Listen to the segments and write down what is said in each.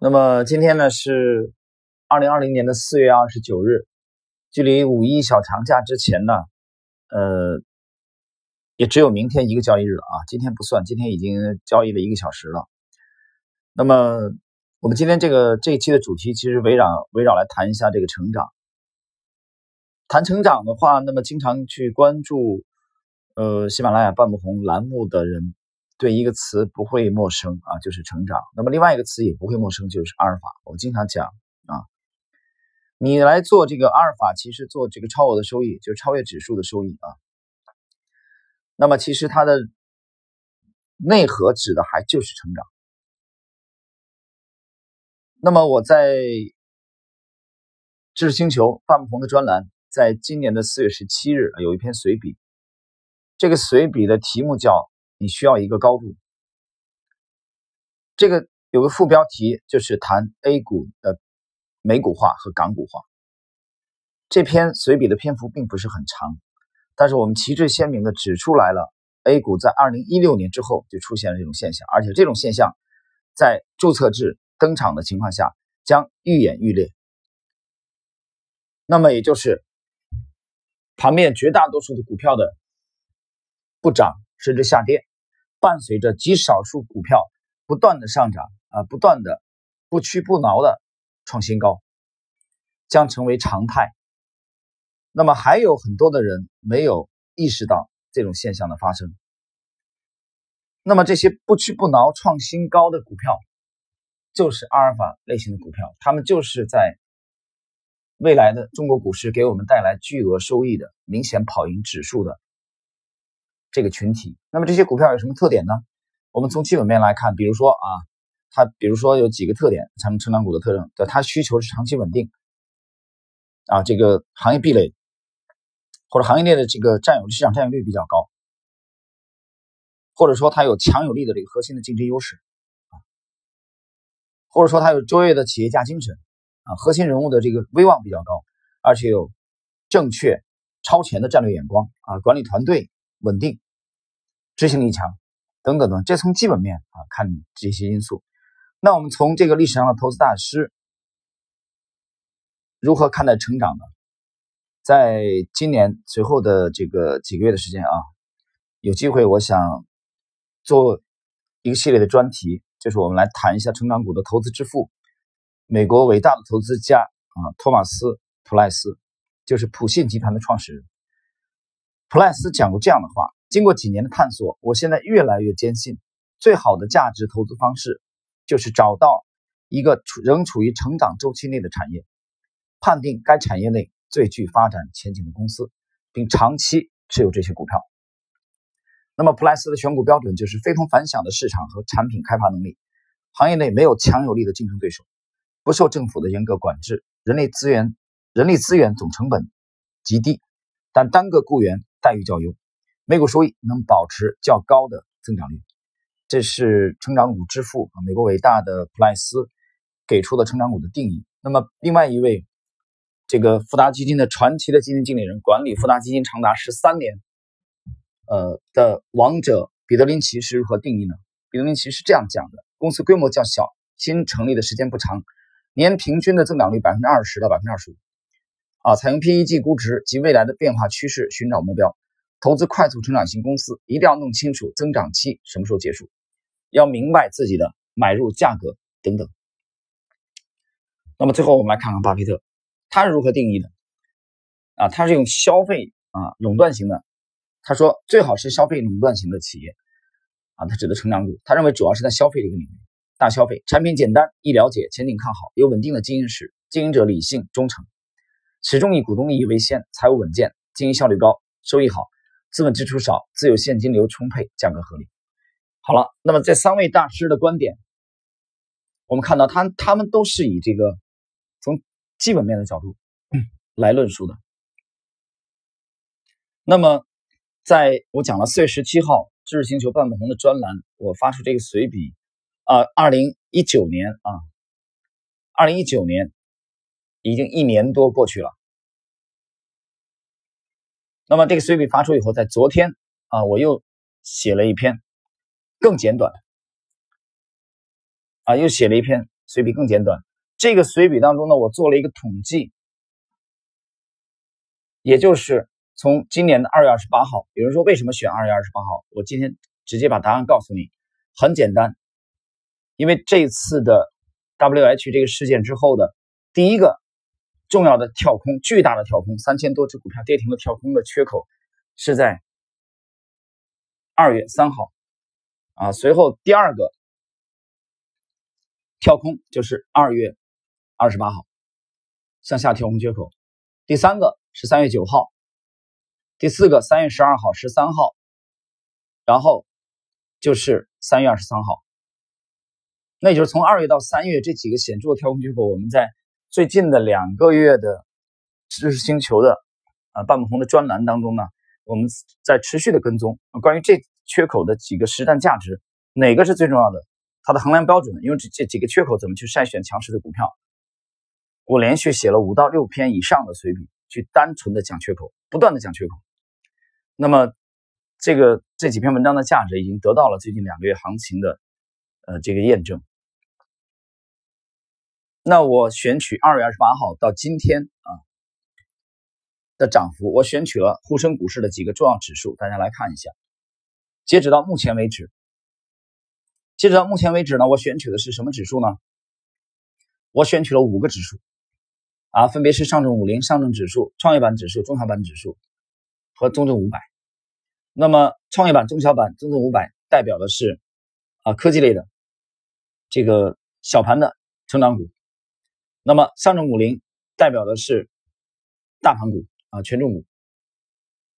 那么今天呢是二零二零年的四月二十九日，距离五一小长假之前呢，呃，也只有明天一个交易日了啊，今天不算，今天已经交易了一个小时了。那么我们今天这个这一期的主题其实围绕围绕来谈一下这个成长。谈成长的话，那么经常去关注呃喜马拉雅半不红栏目的人。对一个词不会陌生啊，就是成长。那么另外一个词也不会陌生，就是阿尔法。我经常讲啊，你来做这个阿尔法，其实做这个超额的收益，就是超越指数的收益啊。那么其实它的内核指的还就是成长。那么我在知识星球半不红的专栏，在今年的四月十七日有一篇随笔，这个随笔的题目叫。你需要一个高度。这个有个副标题，就是谈 A 股的美股化和港股化。这篇随笔的篇幅并不是很长，但是我们旗帜鲜明的指出来了，A 股在二零一六年之后就出现了这种现象，而且这种现象在注册制登场的情况下将愈演愈烈。那么也就是盘面绝大多数的股票的不涨甚至下跌。伴随着极少数股票不断的上涨啊，不断的不屈不挠的创新高，将成为常态。那么还有很多的人没有意识到这种现象的发生。那么这些不屈不挠创新高的股票，就是阿尔法类型的股票，他们就是在未来的中国股市给我们带来巨额收益的，明显跑赢指数的。这个群体，那么这些股票有什么特点呢？我们从基本面来看，比如说啊，它比如说有几个特点，成成长股的特征，对它需求是长期稳定，啊，这个行业壁垒或者行业内的这个占有市场占有率比较高，或者说它有强有力的这个核心的竞争优势，啊，或者说它有卓越的企业家精神，啊，核心人物的这个威望比较高，而且有正确超前的战略眼光，啊，管理团队。稳定、执行力强等等等，这从基本面啊看这些因素。那我们从这个历史上的投资大师如何看待成长呢？在今年随后的这个几个月的时间啊，有机会我想做一个系列的专题，就是我们来谈一下成长股的投资之父，美国伟大的投资家啊，托马斯·普莱斯，就是普信集团的创始人。普莱斯讲过这样的话：“经过几年的探索，我现在越来越坚信，最好的价值投资方式就是找到一个处仍处于成长周期内的产业，判定该产业内最具发展前景的公司，并长期持有这些股票。那么，普莱斯的选股标准就是非同凡响的市场和产品开发能力，行业内没有强有力的竞争对手，不受政府的严格管制，人力资源人力资源总成本极低，但单个雇员。”待遇较优，每股收益能保持较高的增长率，这是成长股之父啊，美国伟大的普莱斯给出的成长股的定义。那么，另外一位这个富达基金的传奇的基金经理人，管理富达基金长达十三年，呃的王者彼得林奇是如何定义呢？彼得林奇是这样讲的：公司规模较小，新成立的时间不长，年平均的增长率百分之二十到百分之二十五。啊，采用 PEG 估值及未来的变化趋势寻找目标，投资快速成长型公司，一定要弄清楚增长期什么时候结束，要明白自己的买入价格等等。那么最后我们来看看巴菲特，他是如何定义的？啊，他是用消费啊垄断型的，他说最好是消费垄断型的企业，啊，他指的成长股，他认为主要是在消费这个领域，大消费，产品简单易了解，前景看好，有稳定的经营史，经营者理性忠诚。始终以股东利益为先，财务稳健，经营效率高，收益好，资本支出少，自有现金流充沛，价格合理。好了，那么这三位大师的观点，我们看到他他们都是以这个从基本面的角度来论述的。那么，在我讲了四月十七号知识星球半不红的专栏，我发出这个随笔啊，二零一九年啊，二零一九年。已经一年多过去了，那么这个随笔发出以后，在昨天啊，我又写了一篇更简短啊，又写了一篇随笔更简短。这个随笔当中呢，我做了一个统计，也就是从今年的二月二十八号。有人说为什么选二月二十八号？我今天直接把答案告诉你，很简单，因为这次的 W H 这个事件之后的第一个重要的跳空，巨大的跳空，三千多只股票跌停的跳空的缺口是在二月三号啊，随后第二个跳空就是二月。二十八号向下跳空缺口，第三个是三月九号，第四个三月十二号、十三号，然后就是三月二十三号。那也就是从二月到三月这几个显著的跳空缺口，我们在最近的两个月的知识星球的啊半亩红的专栏当中呢，我们在持续的跟踪关于这缺口的几个实战价值，哪个是最重要的？它的衡量标准，因为这这几个缺口怎么去筛选强势的股票？我连续写了五到六篇以上的随笔，去单纯的讲缺口，不断的讲缺口。那么，这个这几篇文章的价值已经得到了最近两个月行情的呃这个验证。那我选取二月二十八号到今天啊的涨幅，我选取了沪深股市的几个重要指数，大家来看一下。截止到目前为止，截止到目前为止呢，我选取的是什么指数呢？我选取了五个指数。啊，分别是上证五零、上证指数、创业板指数、中小板指数和中证五百。那么，创业板、中小板、中证五百代表的是啊科技类的这个小盘的成长股。那么，上证五零代表的是大盘股啊权重股。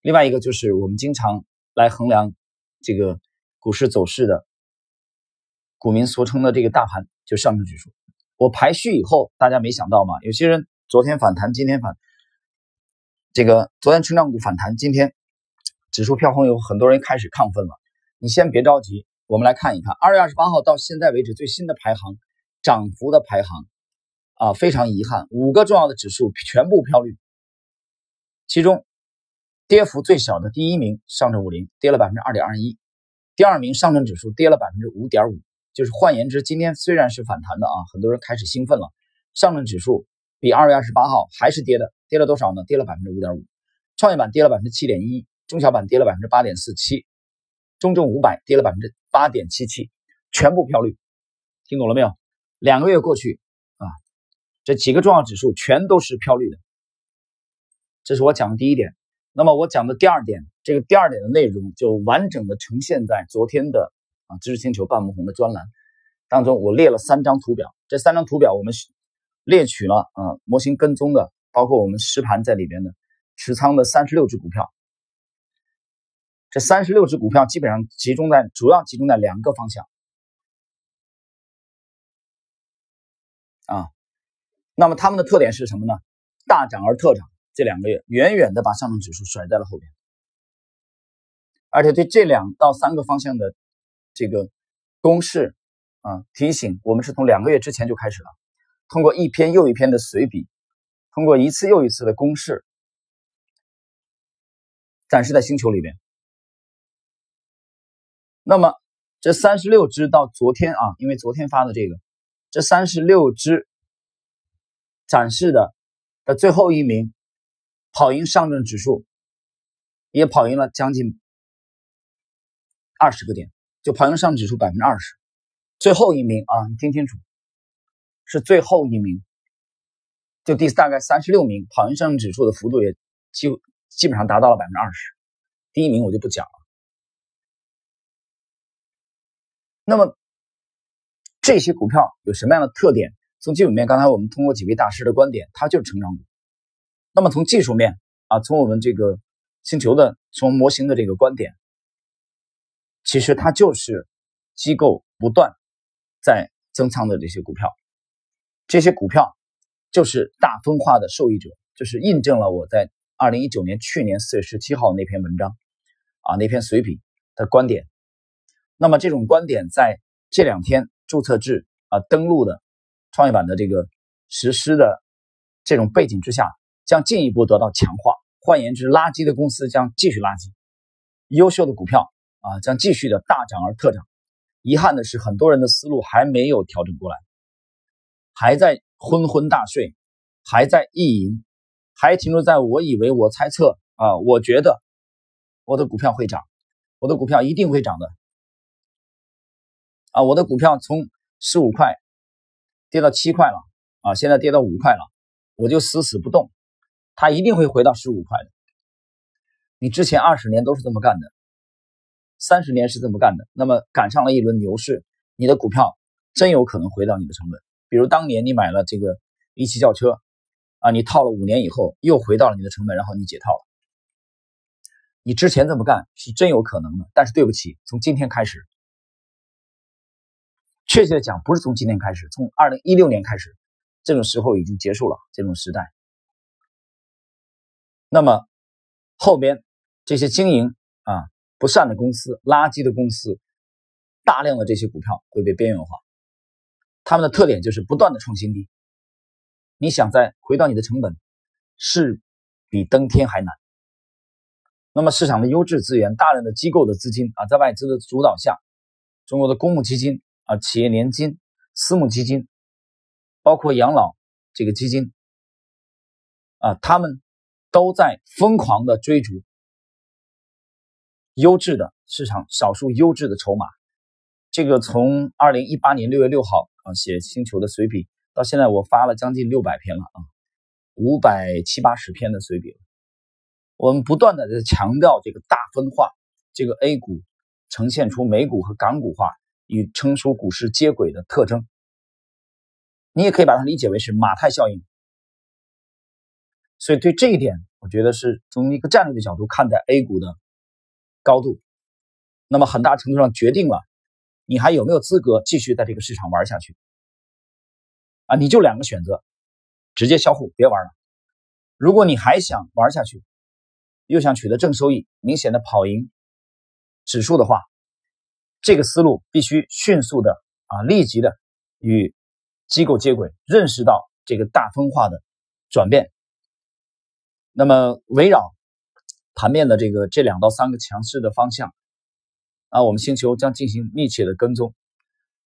另外一个就是我们经常来衡量这个股市走势的股民俗称的这个大盘，就上证指数。我排序以后，大家没想到吗？有些人。昨天反弹，今天反，这个昨天成长股反弹，今天指数飘红，有很多人开始亢奋了。你先别着急，我们来看一看二月二十八号到现在为止最新的排行，涨幅的排行啊，非常遗憾，五个重要的指数全部飘绿，其中跌幅最小的第一名上证五零跌了百分之二点二一，第二名上证指数跌了百分之五点五，就是换言之，今天虽然是反弹的啊，很多人开始兴奋了，上证指数。比二月二十八号还是跌的，跌了多少呢？跌了百分之五点五。创业板跌了百分之七点一，中小板跌了百分之八点四七，中证五百跌了百分之八点七七，全部飘绿。听懂了没有？两个月过去，这几个重要指数全都是飘绿的。这是我讲的第一点。那么我讲的第二点，这个第二点的内容就完整的呈现在昨天的啊知识星球半亩红的专栏当中。我列了三张图表，这三张图表我们列取了啊，模型跟踪的，包括我们实盘在里边的持仓的三十六只股票。这三十六只股票基本上集中在，主要集中在两个方向那么它们的特点是什么呢？大涨而特涨，这两个月远远的把上证指数甩在了后边，而且对这两到三个方向的这个公式啊提醒，我们是从两个月之前就开始了。通过一篇又一篇的随笔，通过一次又一次的公式，展示在星球里面。那么这三十六只到昨天啊，因为昨天发的这个，这三十六只展示的的最后一名，跑赢上证指数，也跑赢了将近二十个点，就跑赢上证指数百分之二十。最后一名啊，你听清楚。是最后一名，就第大概三十六名，跑赢上证指数的幅度也就基本上达到了百分之二十。第一名我就不讲了。那么这些股票有什么样的特点？从基本面，刚才我们通过几位大师的观点，它就是成长股。那么从技术面啊，从我们这个星球的从模型的这个观点，其实它就是机构不断在增仓的这些股票。这些股票就是大分化的受益者，就是印证了我在二零一九年去年四月十七号那篇文章啊那篇随笔的观点。那么这种观点在这两天注册制啊登录的创业板的这个实施的这种背景之下，将进一步得到强化。换言之，垃圾的公司将继续垃圾，优秀的股票啊将继续的大涨而特涨。遗憾的是，很多人的思路还没有调整过来。还在昏昏大睡，还在意淫，还停留在我以为我猜测啊，我觉得我的股票会涨，我的股票一定会涨的啊，我的股票从十五块跌到七块了啊，现在跌到五块了，我就死死不动，它一定会回到十五块的。你之前二十年都是这么干的，三十年是这么干的，那么赶上了一轮牛市，你的股票真有可能回到你的成本。比如当年你买了这个一汽轿车，啊，你套了五年以后又回到了你的成本，然后你解套了。你之前这么干是真有可能的，但是对不起，从今天开始，确切的讲，不是从今天开始，从二零一六年开始，这种时候已经结束了，这种时代。那么后边。这些经营啊不善的公司、垃圾的公司，大量的这些股票会被边缘化。他们的特点就是不断的创新低。你想再回到你的成本，是比登天还难。那么市场的优质资源、大量的机构的资金啊，在外资的主导下，中国的公募基金啊、企业年金、私募基金，包括养老这个基金啊，他们都在疯狂的追逐。优质的市场，少数优质的筹码，这个从二零一八年六月六号啊写星球的随笔到现在，我发了将近六百篇了啊，五百七八十篇的随笔。我们不断的在强调这个大分化，这个 A 股呈现出美股和港股化与成熟股市接轨的特征。你也可以把它理解为是马太效应。所以对这一点，我觉得是从一个战略的角度看待 A 股的。高度，那么很大程度上决定了你还有没有资格继续在这个市场玩下去啊？你就两个选择：直接销户，别玩了。如果你还想玩下去，又想取得正收益，明显的跑赢指数的话，这个思路必须迅速的啊，立即的与机构接轨，认识到这个大分化的转变。那么围绕。盘面的这个这两到三个强势的方向啊，我们星球将进行密切的跟踪。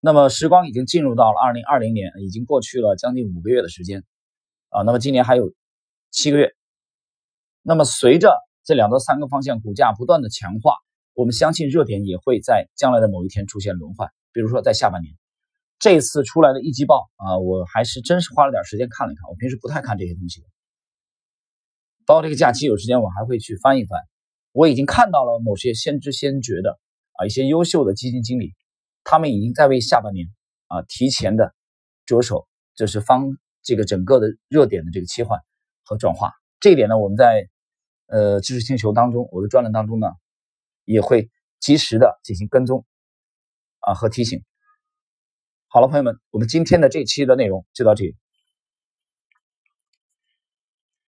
那么时光已经进入到了二零二零年，已经过去了将近五个月的时间啊。那么今年还有七个月。那么随着这两到三个方向股价不断的强化，我们相信热点也会在将来的某一天出现轮换。比如说在下半年，这次出来的一季报啊，我还是真是花了点时间看了看。我平时不太看这些东西。包括这个假期有时间，我还会去翻一翻。我已经看到了某些先知先觉的啊，一些优秀的基金经理，他们已经在为下半年啊提前的着手，就是方这个整个的热点的这个切换和转化。这一点呢，我们在呃知识星球当中，我的专栏当中呢，也会及时的进行跟踪啊和提醒。好了，朋友们，我们今天的这期的内容就到这里。